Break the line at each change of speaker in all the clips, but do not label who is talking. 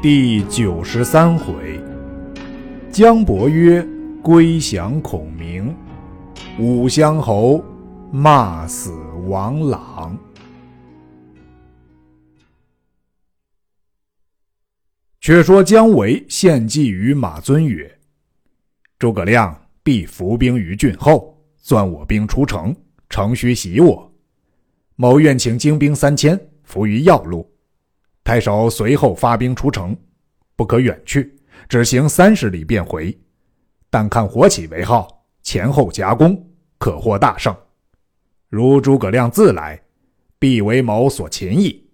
第九十三回，姜伯约归降孔明，武乡侯骂死王朗。却说姜维献计于马遵曰：“诸葛亮必伏兵于郡后，钻我兵出城，城须袭我。某愿请精兵三千，伏于要路。”太守随后发兵出城，不可远去，只行三十里便回。但看火起为号，前后夹攻，可获大胜。如诸葛亮自来，必为某所擒矣。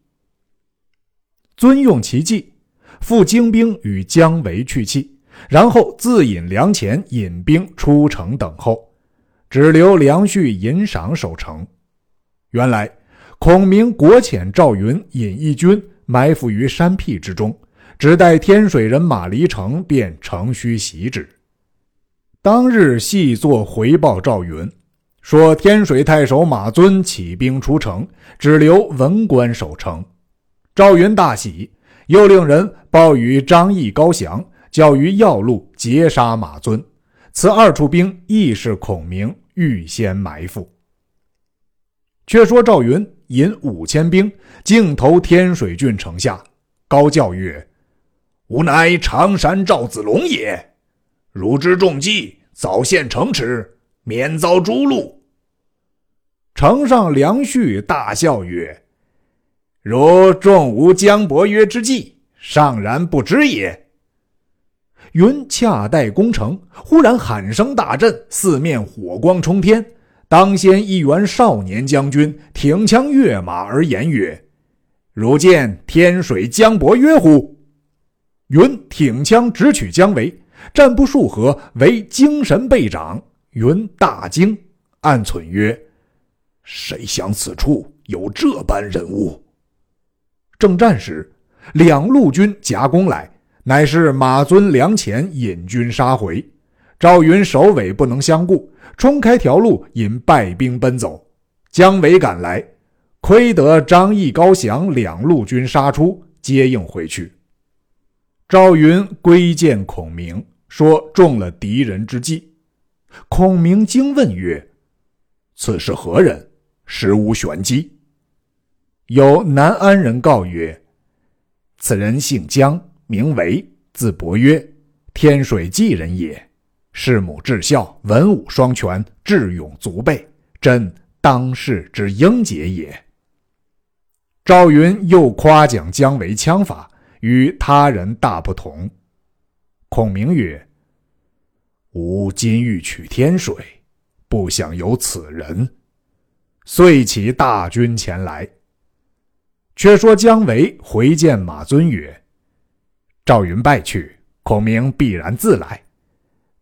尊用其计，复精兵与姜维去气，然后自引粮钱，引兵出城等候，只留梁旭引赏守城。原来孔明国遣赵云引一军。埋伏于山僻之中，只待天水人马离城，便乘虚袭之。当日细作回报赵云，说天水太守马尊起兵出城，只留文官守城。赵云大喜，又令人报与张翼、高翔，叫于要路截杀马尊。此二处兵亦是孔明预先埋伏。却说赵云。引五千兵，径投天水郡城下，高叫曰：“吾乃常山赵子龙也！汝之重计，早现城池，免遭诛戮。”城上梁旭大笑曰：“如重吾姜伯约之计，尚然不知也。”云恰待攻城，忽然喊声大震，四面火光冲天。当先一员少年将军挺枪跃马而言曰：“汝见天水江伯约乎？”云挺枪直取姜维，战不数合，为精神倍长。云大惊，暗忖曰：“谁想此处有这般人物？”正战时，两路军夹攻来，乃是马尊、梁前引军杀回。赵云首尾不能相顾，冲开条路，引败兵奔走。姜维赶来，亏得张翼、高翔两路军杀出，接应回去。赵云归见孔明，说中了敌人之计。孔明惊问曰：“此是何人？实无玄机。”有南安人告曰：“此人姓姜，名维，字伯约，天水济人也。”弑母至孝，文武双全，智勇足备，真当世之英杰也。赵云又夸奖姜维枪法与他人大不同。孔明曰：“吾今欲取天水，不想有此人，遂起大军前来。”却说姜维回见马尊曰：“赵云败去，孔明必然自来。”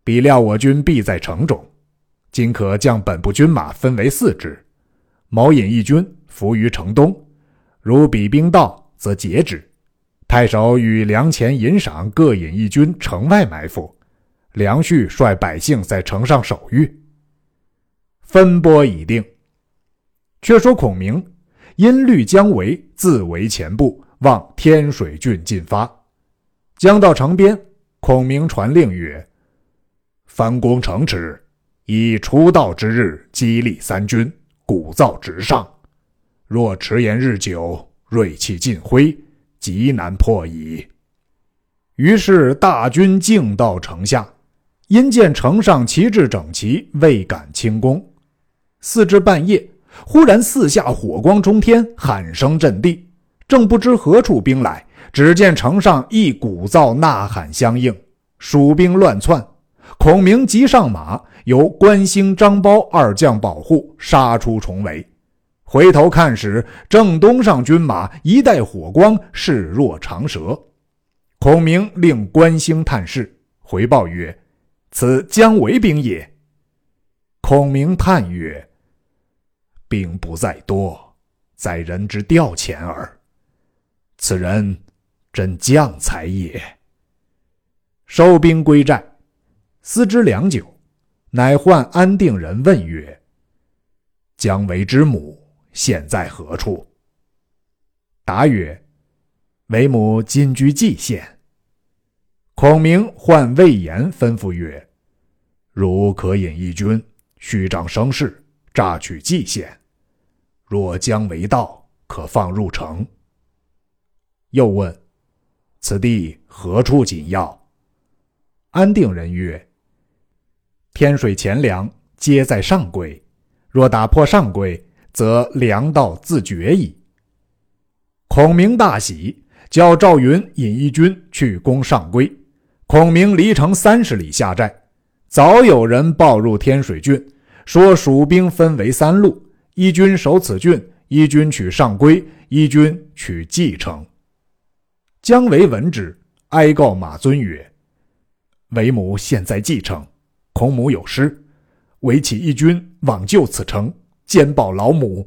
彼料我军必在城中，今可将本部军马分为四支，某引一军伏于城东，如彼兵到，则截之。太守与粮钱引赏各引一军城外埋伏，梁旭率百姓在城上守御。分拨已定。却说孔明因虑姜维自为前部，望天水郡进发。将到城边，孔明传令曰。翻攻城池，以出道之日激励三军，鼓噪直上。若迟延日久，锐气尽灰，极难破矣。于是大军径到城下，因见城上旗帜整齐，未敢轻攻。四至半夜，忽然四下火光冲天，喊声震地。正不知何处兵来，只见城上一鼓噪呐喊相应，蜀兵乱窜。孔明急上马，由关兴、张苞二将保护，杀出重围。回头看时，正东上军马一带火光，势若长蛇。孔明令关兴探视，回报曰：“此姜维兵也。”孔明叹曰：“兵不在多，在人之调遣耳。此人真将才也。”收兵归寨。思之良久，乃唤安定人问曰：“姜维之母现在何处？”答曰：“为母今居蓟县。”孔明唤魏延吩咐曰：“如可引一军，虚张声势，诈取蓟县。若姜维到，可放入城。”又问：“此地何处紧要？”安定人曰：“天水钱粮皆在上邽，若打破上邽，则粮道自绝矣。”孔明大喜，叫赵云引一军去攻上邽。孔明离城三十里下寨，早有人报入天水郡，说蜀兵分为三路，一军守此郡，一军取上邽，一军取蓟城。姜维闻之，哀告马遵曰：“为母现在蓟城，孔母有失，唯起义军往救此城，兼报老母。”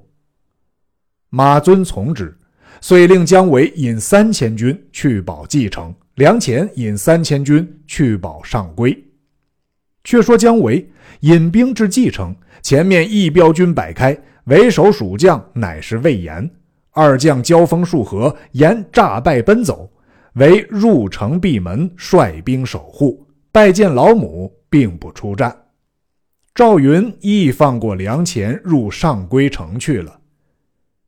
马遵从之，遂令姜维引三千军去保蓟城。梁前引三千军去保上邽。却说姜维引兵至蓟城，前面一标军摆开，为首蜀将乃是魏延。二将交锋数合，延诈败奔走，为入城闭门，率兵守护。拜见老母，并不出战。赵云亦放过梁前，入上邽城去了。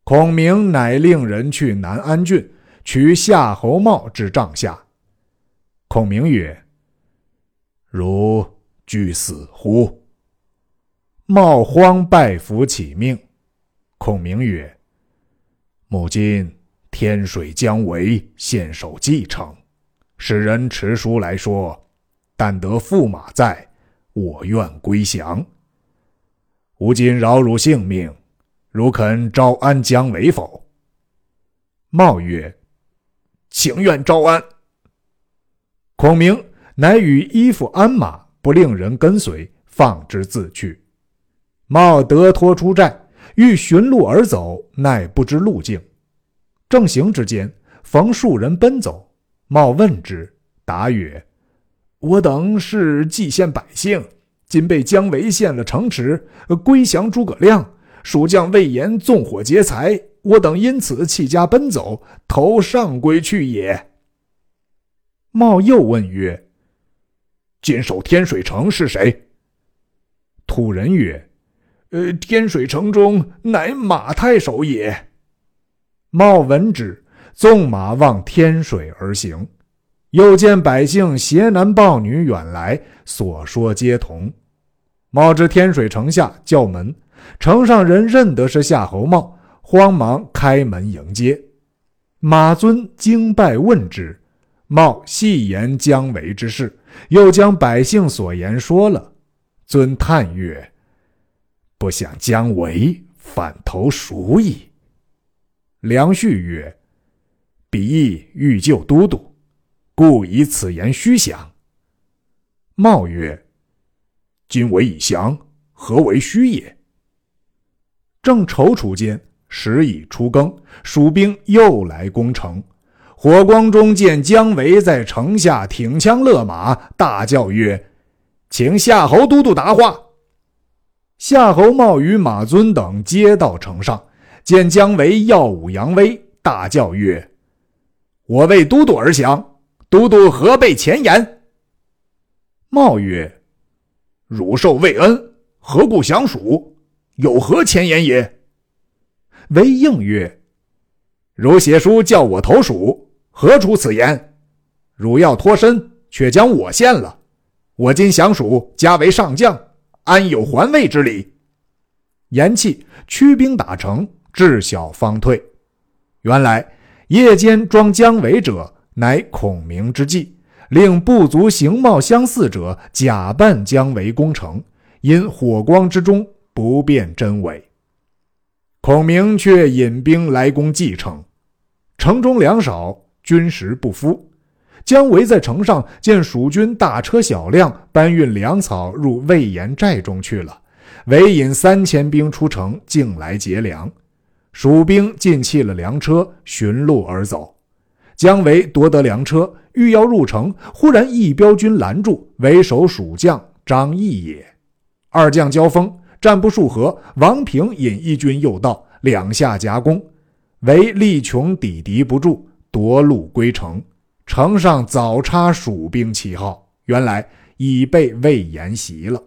孔明乃令人去南安郡，取夏侯茂之帐下。孔明曰：“如惧死乎？”茂慌拜服起命。孔明曰：“母今天水姜维献守蓟城，使人持书来说，但得驸马在，我愿归降。吾今饶汝性命，汝肯招安姜维否？”茂曰：“情愿招安。”孔明乃与衣服鞍马，不令人跟随，放之自去。茂得脱出寨，欲寻路而走，奈不知路径。正行之间，逢数人奔走。茂问之，答曰：“我等是蓟县百姓，今被姜维陷了城池，归降诸葛亮。蜀将魏延纵火劫财，我等因此弃家奔走，投上归去也。”茂又问曰：“坚守天水城是谁？”土人曰：“呃，天水城中乃马太守也。”茂闻之，纵马望天水而行。又见百姓携男抱女远来，所说皆同。茂至天水城下，叫门，城上人认得是夏侯茂，慌忙开门迎接。马尊惊拜问之。茂细言姜维之事，又将百姓所言说了。尊叹曰：“不想姜维反投蜀矣。”梁旭曰：“彼意欲救都督，故以此言虚想。”茂曰：“今为已降，何为虚也？”正踌躇间，时已初更，蜀兵又来攻城。火光中见姜维在城下挺枪勒马，大叫曰：“请夏侯都督答话。”夏侯茂与马尊等皆到城上，见姜维耀武扬威，大叫曰：“我为都督而降，都督何备前言？”茂曰：“汝受魏恩，何故降蜀？有何前言也？”维应曰：“汝写书叫我投蜀。”何出此言？汝要脱身，却将我陷了。我今降蜀，加为上将，安有还魏之理？言讫，驱兵打城，至晓方退。原来夜间装姜维者，乃孔明之计，令部族形貌相似者假扮姜维攻城，因火光之中不辨真伪。孔明却引兵来攻蓟城，城中粮少。军食不敷，姜维在城上见蜀军大车小辆搬运粮草入魏延寨中去了，唯引三千兵出城，径来劫粮。蜀兵尽弃了粮车，寻路而走。姜维夺得粮车，欲要入城，忽然一彪军拦住，为首蜀将张翼也。二将交锋，战不数合，王平引一军诱到，两下夹攻，唯力穷抵敌不住。夺路归城，城上早插蜀兵旗号，原来已被魏延袭了。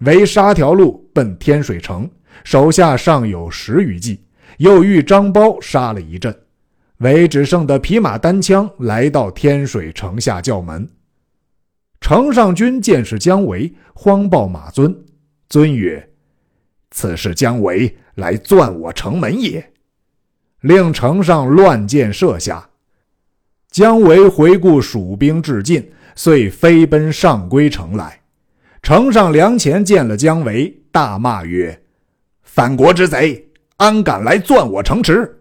为杀条路奔天水城，手下尚有十余骑，又遇张苞杀了一阵，韦只剩得匹马单枪来到天水城下叫门。城上军见是姜维，慌报马尊。尊曰：“此是姜维来钻我城门也。”令城上乱箭射下。姜维回顾蜀兵至近，遂飞奔上归城来。城上梁前见了姜维，大骂曰：“反国之贼，安敢来钻我城池？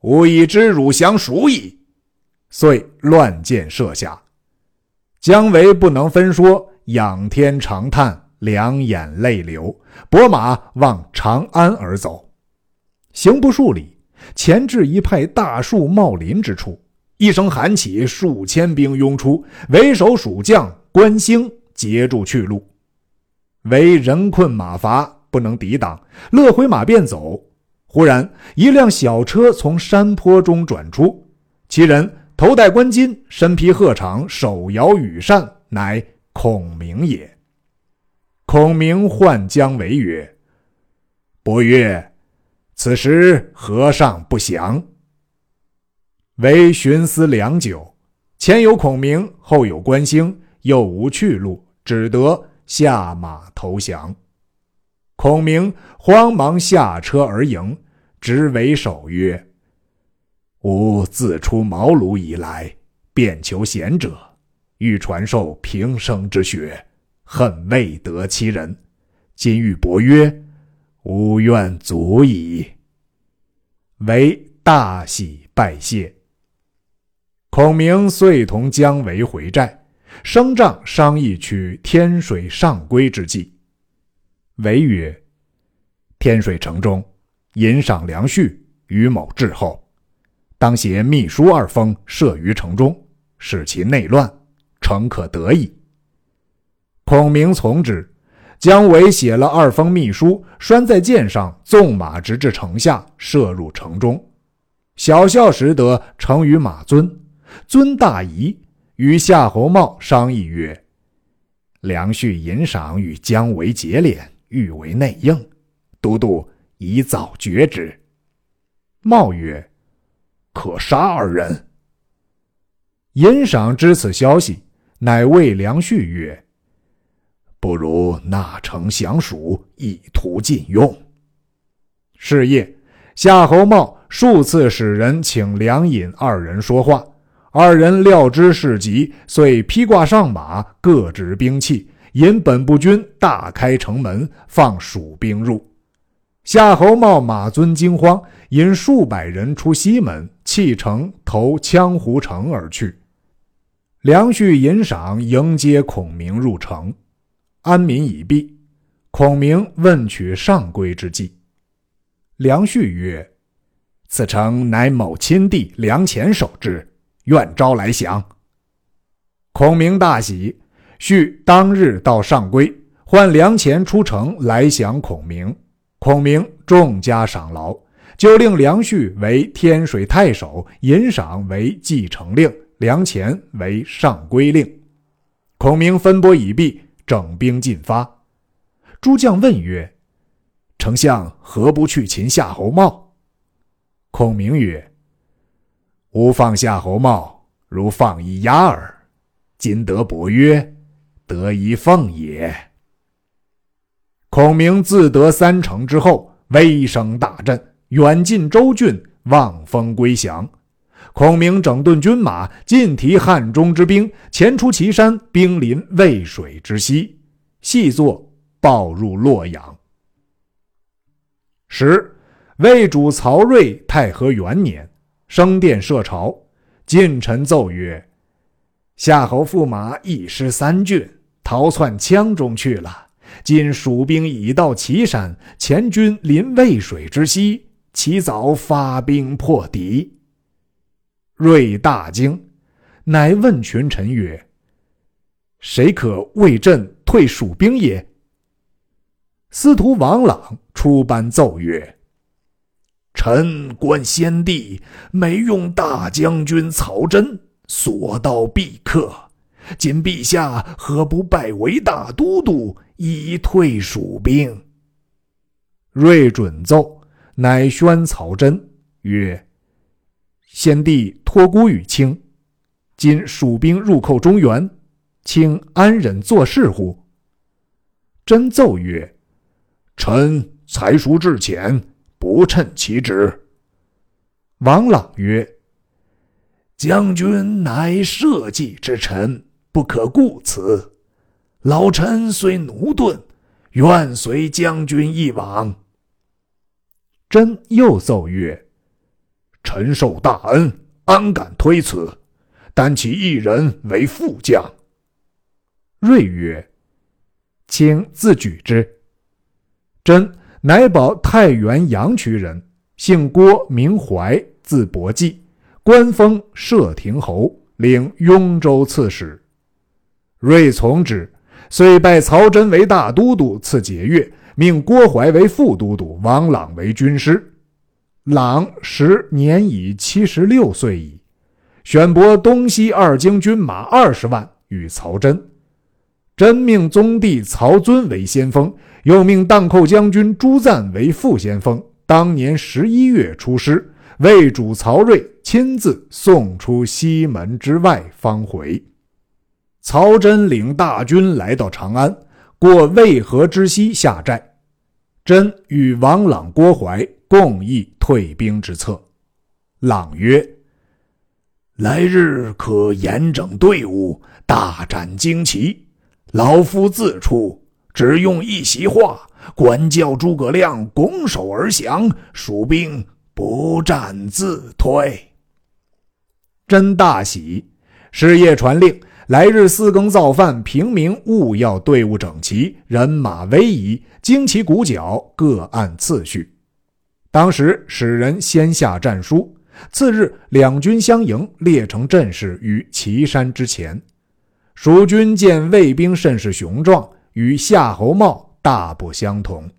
吾已知汝降蜀矣。”遂乱箭射下。姜维不能分说，仰天长叹，两眼泪流，拨马往长安而走。行不数里，前至一派大树茂林之处，一声喊起，数千兵拥出，为首蜀将关兴截住去路。为人困马乏，不能抵挡，勒回马便走。忽然一辆小车从山坡中转出，其人。头戴冠巾，身披鹤氅，手摇羽扇，乃孔明也。孔明唤姜维曰：“伯曰，此时何尚不降？”维寻思良久，前有孔明，后有关兴，又无去路，只得下马投降。孔明慌忙下车而迎，执为首曰。吾自出茅庐以来，便求贤者，欲传授平生之学，恨未得其人。今遇伯曰，吾愿足矣。为大喜，拜谢。孔明遂同姜维回寨，升帐商议取天水上归之计。维曰：“天水城中，引赏梁旭，于某滞后。”当携秘书二封设于城中，使其内乱，诚可得矣。孔明从之。姜维写了二封密书，拴在箭上，纵马直至城下，射入城中。小校识得，呈于马尊。尊大疑，与夏侯茂商议曰：“梁旭引赏与姜维结连，欲为内应，都督宜早决之。”茂曰。可杀二人。尹赏知此消息，乃谓梁旭曰：“不如纳城降蜀，以图禁用。”是夜，夏侯茂数次使人请梁尹二人说话，二人料知事急，遂披挂上马，各执兵器，引本部军大开城门，放蜀兵入。夏侯茂、马尊惊慌，引数百人出西门。弃城投羌胡城而去。梁旭引赏迎接孔明入城，安民已毕。孔明问取上归之计。梁旭曰：“此城乃某亲弟梁前守之，愿招来降。”孔明大喜，续当日到上归，唤梁前出城来降孔明。孔明重加赏劳。就令梁旭为天水太守，尹赏为继承令，梁前为上归令。孔明分拨已毕，整兵进发。诸将问曰：“丞相何不去擒夏侯茂？”孔明曰：“吾放夏侯茂，如放一鸭耳。今得伯约，得一凤也。”孔明自得三城之后，威声大振。远近州郡望风归降，孔明整顿军马，尽提汉中之兵，前出祁山，兵临渭水之西，细作报入洛阳。十魏主曹睿太和元年，升殿设朝，近臣奏曰：“夏侯驸马一失三郡，逃窜羌中去了。今蜀兵已到祁山，前军临渭水之西。”其早发兵破敌，睿大惊，乃问群臣曰：“谁可为朕退蜀兵也？”司徒王朗出班奏曰：“臣观先帝每用大将军曹真，
所到必克。今陛下何不拜为大都督，以退蜀兵？”
睿准奏，乃宣曹真曰：“先帝托孤于卿，今蜀兵入寇中原，卿安忍坐视乎？”真奏曰：“
臣才疏志浅，不称其职。”
王朗曰：“
将军乃社稷之臣，不可顾此。老臣虽驽钝，愿随将军一往。”
真又奏曰：“
臣受大恩，安敢推辞？但其一人为副将。”
睿曰：“请自举之。”真乃保太原阳曲人。姓郭，名怀，字伯济，官封摄亭侯，领雍州刺史。睿从之，遂拜曹真为大都督，赐节钺，命郭淮为副都督，王朗为军师。朗时年已七十六岁矣。选拨东西二京军马二十万与曹真。真命宗弟曹遵为先锋，又命荡寇将军朱赞为副先锋。当年十一月出师，魏主曹睿亲自送出西门之外，方回。曹真领大军来到长安，过渭河之西下寨。真与王朗、郭淮共议退兵之策。朗曰：“
来日可严整队伍，大展旌旗。老夫自出，只用一席话。”管教诸葛亮拱手而降，蜀兵不战自退。
真大喜，是夜传令：来日四更造饭，平民务要队伍整齐，人马威仪，旌旗鼓角各按次序。当时使人先下战书，次日两军相迎，列成阵势于岐山之前。蜀军见魏兵甚是雄壮，与夏侯茂。大不相同。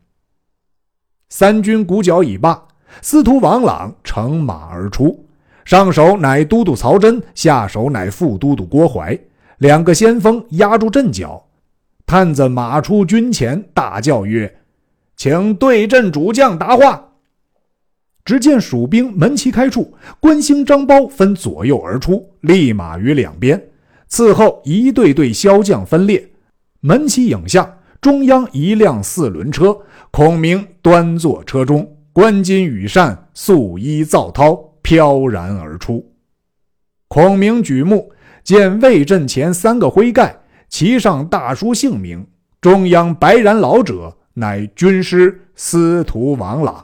三军鼓角已罢，司徒王朗乘马而出，上手乃都督曹真，下手乃副都督郭淮，两个先锋压住阵脚。探子马出军前，大叫曰：“请对阵主将答话。”只见蜀兵门旗开处，关兴、张苞分左右而出，立马于两边。伺候一队队骁将分列，门旗影下。中央一辆四轮车，孔明端坐车中，关金羽扇，素衣皂绦，飘然而出。孔明举目见魏阵前三个徽盖，其上大书姓名，中央白髯老者乃军师司徒王朗。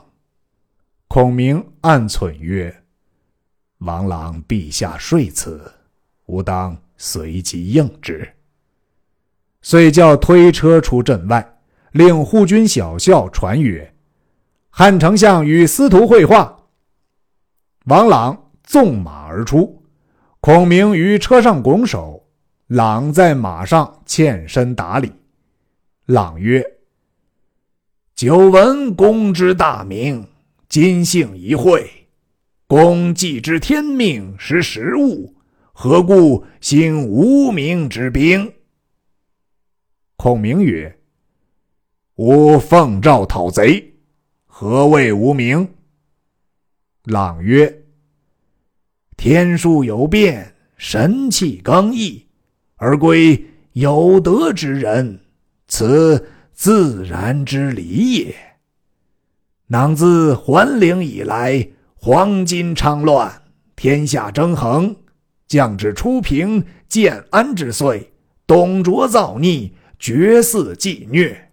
孔明暗忖曰：“王朗陛下睡辞，吾当随即应之。”遂叫推车出阵外，令护军小校传曰：“汉丞相与司徒会话。”王朗纵马而出，孔明于车上拱手，朗在马上欠身打礼。朗曰：“
久闻公之大名，今幸一会。公既知天命识时务，何故兴无名之兵？”
孔明曰：“吾奉诏讨贼，何谓无名？”
朗曰：“天数有变，神气刚毅，而归有德之人，此自然之理也。囊自桓灵以来，黄金昌乱，天下争衡，降至初平建安之岁，董卓造逆。”绝嗣继虐，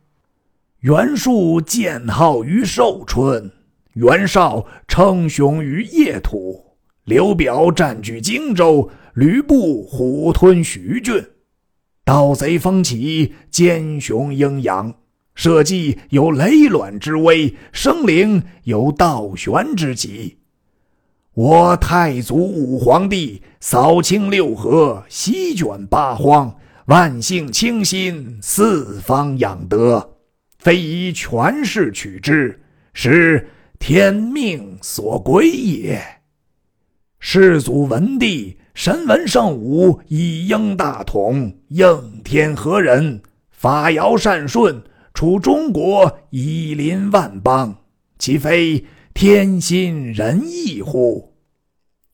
袁术建号于寿春，袁绍称雄于邺土，刘表占据荆州，吕布虎吞徐郡，盗贼风起，奸雄鹰扬，社稷有雷卵之危，生灵有倒悬之急。我太祖武皇帝扫清六合，席卷八荒。万姓清心，四方养德，非以权势取之，是天命所归也。世祖文帝神文圣武，以应大统，应天和人？法尧善顺，处中国，以临万邦，岂非天心仁义乎？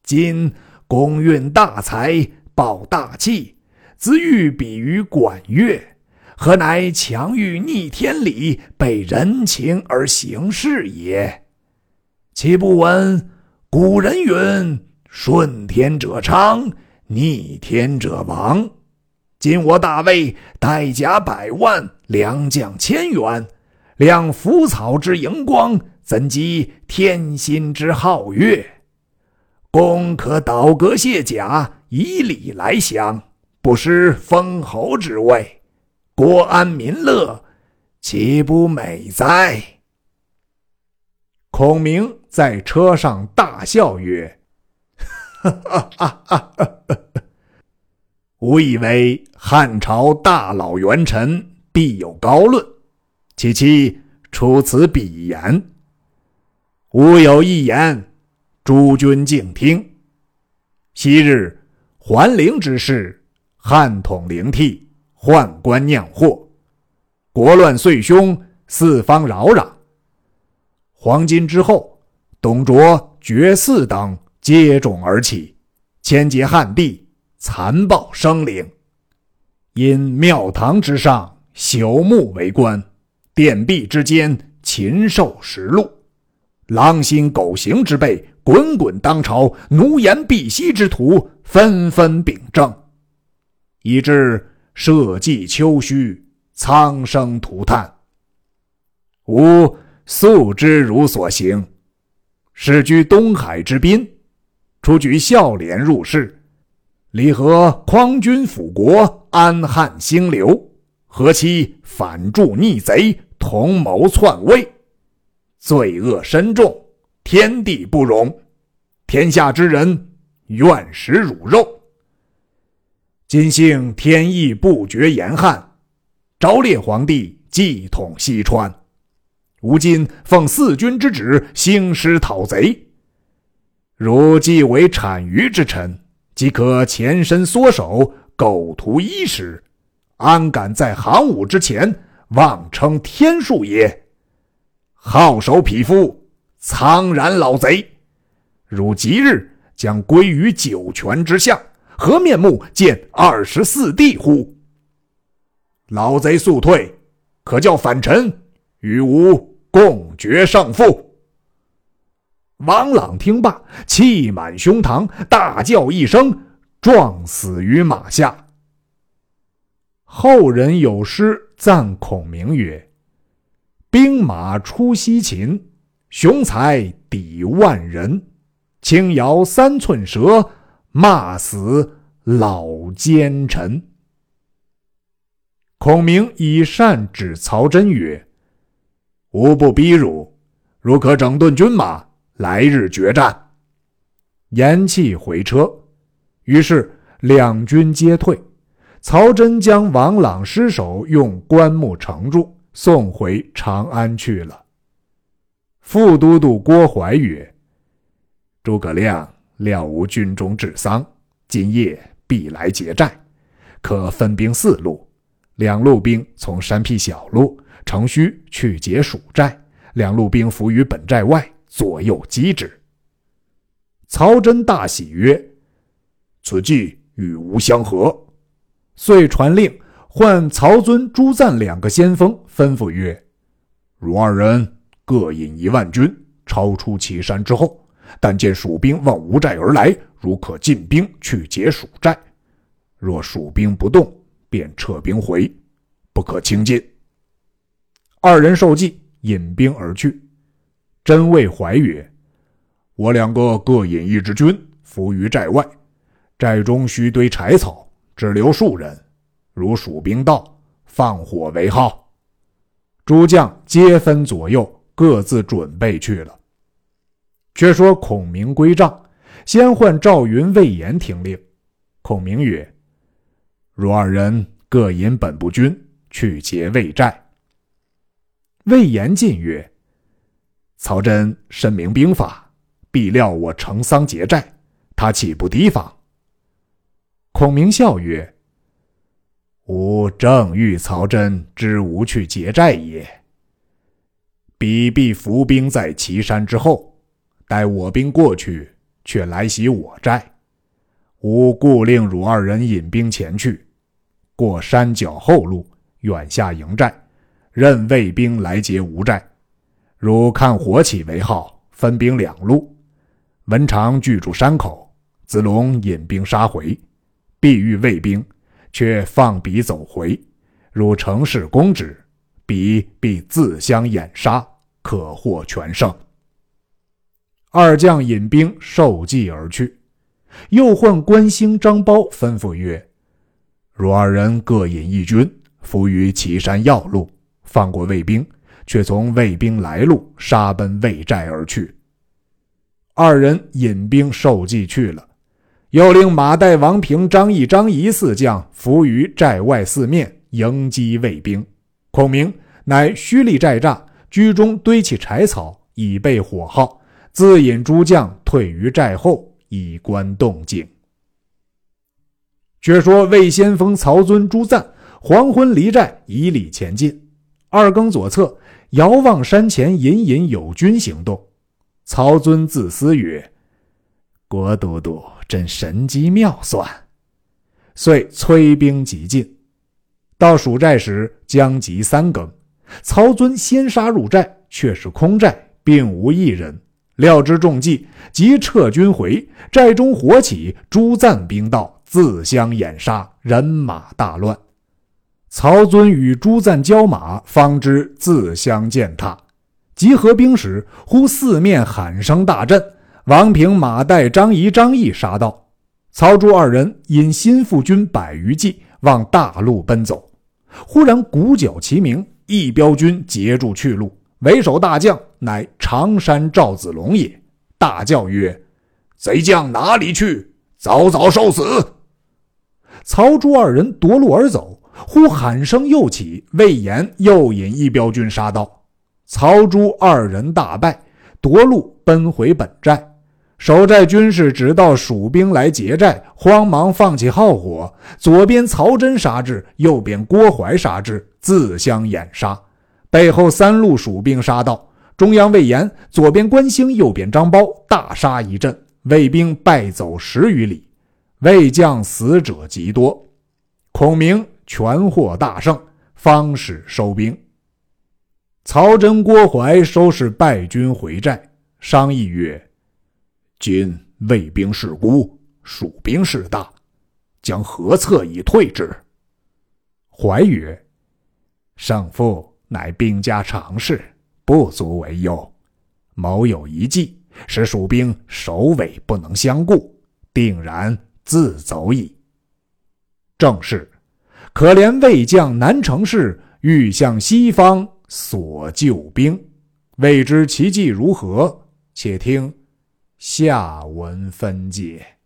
今公运大才，抱大器，自欲比于管乐，何乃强欲逆天理，背人情而行事也？岂不闻古人云：“顺天者昌，逆天者亡。”今我大魏带甲百万，良将千员，量浮草之荧光，怎及天心之皓月？公可倒戈卸甲，以礼来降，不失封侯之位，国安民乐，岂不美哉？
孔明在车上大笑曰：“！吾以为汉朝大老元臣必有高论，岂期出此鄙言。吾有一言，诸君静听。昔日桓灵之事，汉统灵替，宦官酿祸，国乱岁凶，四方扰攘。”黄巾之后，董卓、绝嗣等接踵而起，牵结旱地，残暴生灵。因庙堂之上朽木为官，殿壁之间禽兽食禄，狼心狗行之辈滚滚当朝，奴颜婢膝之徒纷纷秉政，以致社稷丘墟，苍生涂炭。吾。素知汝所行，始居东海之滨，初举孝廉入仕，离合匡君辅国，安汉兴刘，何期反助逆贼，同谋篡位，罪恶深重，天地不容，天下之人愿食汝肉。今幸天意不绝严汉，昭烈皇帝继统西川。吾今奉四君之旨，兴师讨贼。如既为产鱼之臣，即可前身缩手，苟图衣食，安敢在行伍之前妄称天数也？好手匹夫，苍然老贼！汝即日将归于九泉之下，何面目见二十四帝乎？老贼速退，可叫反臣与吾。共决胜负。王朗听罢，气满胸膛，大叫一声，撞死于马下。后人有诗赞孔明曰：“兵马出西秦，雄才抵万人。轻摇三寸舌，骂死老奸臣。”孔明以善指曹真曰。吾不逼汝，汝可整顿军马，来日决战。言讫回车，于是两军皆退。曹真将王朗尸首用棺木盛住，送回长安去了。副都督郭淮曰：“诸葛亮料无军中治丧，今夜必来劫寨，可分兵四路，两路兵从山僻小路。”乘虚去劫蜀寨，两路兵伏于本寨外，左右击之。曹真大喜曰：“此计与吾相合。”遂传令唤曹遵、朱赞两个先锋，吩咐曰：“汝二人各引一万军，超出岐山之后，但见蜀兵望吴寨而来，如可进兵去劫蜀寨；若蜀兵不动，便撤兵回，不可轻进。”二人受计，引兵而去。真谓怀曰：“我两个各引一支军，伏于寨外。寨中须堆柴草，只留数人。如蜀兵到，放火为号。”诸将皆分左右，各自准备去了。却说孔明归帐，先唤赵云、魏延听令。孔明曰：“汝二人各引本部军去劫魏寨。”魏延进曰：“曹真深明兵法，必料我成丧劫寨，他岂不提防？孔明笑曰：“吾正欲曹真之吾去劫寨也。彼必伏兵在岐山之后，待我兵过去，却来袭我寨。吾故令汝二人引兵前去，过山脚后路，远下营寨，任魏兵来劫吾寨。如看火起为号，分兵两路。文长拒住山口，子龙引兵杀回。”必遇魏兵，却放彼走回。如乘势攻之，彼必自相掩杀，可获全胜。二将引兵受计而去。又唤关兴、张苞，吩咐曰：“汝二人各引一军，伏于岐山要路，放过魏兵，却从魏兵来路杀奔魏寨而去。”二人引兵受计去了。又令马岱、王平、张翼、张仪四将伏于寨外四面迎击魏兵。孔明乃虚立寨栅，居中堆起柴草，以备火耗。自引诸将退于寨后，以观动静。却说魏先锋曹遵、朱赞黄昏离寨，以礼前进。二更左侧，遥望山前隐隐有军行动。曹遵自思曰：“国都督。”真神机妙算，遂催兵急进。到蜀寨时，将及三更。曹遵先杀入寨，却是空寨，并无一人。料知中计，即撤军回。寨中火起，诸赞兵到，自相掩杀，人马大乱。曹遵与朱赞交马，方知自相践踏。集合兵时，忽四面喊声大震。王平、马岱、张仪、张翼杀到，曹朱二人引心腹军百余骑往大路奔走。忽然鼓角齐鸣，一彪军截住去路，为首大将乃常山赵子龙也。大叫曰：“贼将哪里去？早早受死！”曹朱二人夺路而走，忽喊声又起，魏延又引一彪军杀到，曹朱二人大败，夺路奔回本寨。守寨军士只道蜀兵来劫寨，慌忙放起号火。左边曹真杀至，右边郭淮杀至，自相掩杀。背后三路蜀兵杀到，中央魏延，左边关兴，右边张苞，大杀一阵，魏兵败走十余里，魏将死者极多。孔明全获大胜，方始收兵。曹真、郭淮收拾败军回寨，商议曰。今魏兵势孤，蜀兵势大，将何策以退之？怀曰：“胜负乃兵家常事，不足为忧。某有一计，使蜀兵首尾不能相顾，定然自走矣。正是：可怜魏将难成事，欲向西方索救兵，未知其计如何？且听。下文分解。